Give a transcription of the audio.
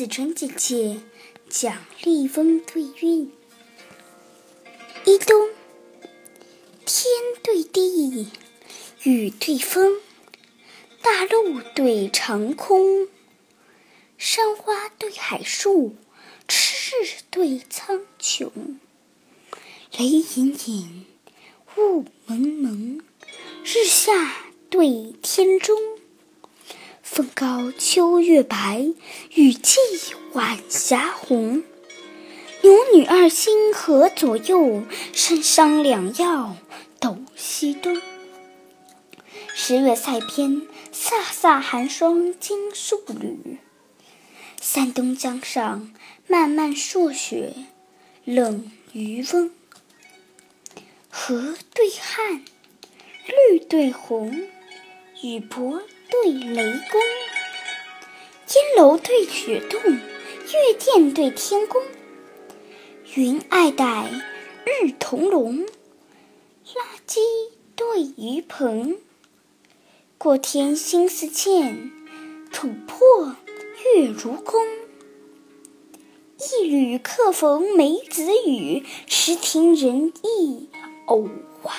子春姐姐讲立风对韵。一冬，天对地，雨对风，大陆对长空，山花对海树，赤对苍穹。雷隐隐，雾蒙蒙，日下对天中。风高秋月白，雨霁晚霞红。牛女二星河左右，山商两曜斗西东。十月塞边，飒飒寒霜惊戍旅。三冬江上，漫漫朔雪冷渔翁。河对汉，绿对红，雨伯对雷公，烟楼对雪洞，月殿对天宫。云爱戴，日同笼，垃圾对鱼棚。过天心似箭，土破月如弓。一缕客逢梅子雨，池亭人忆藕花。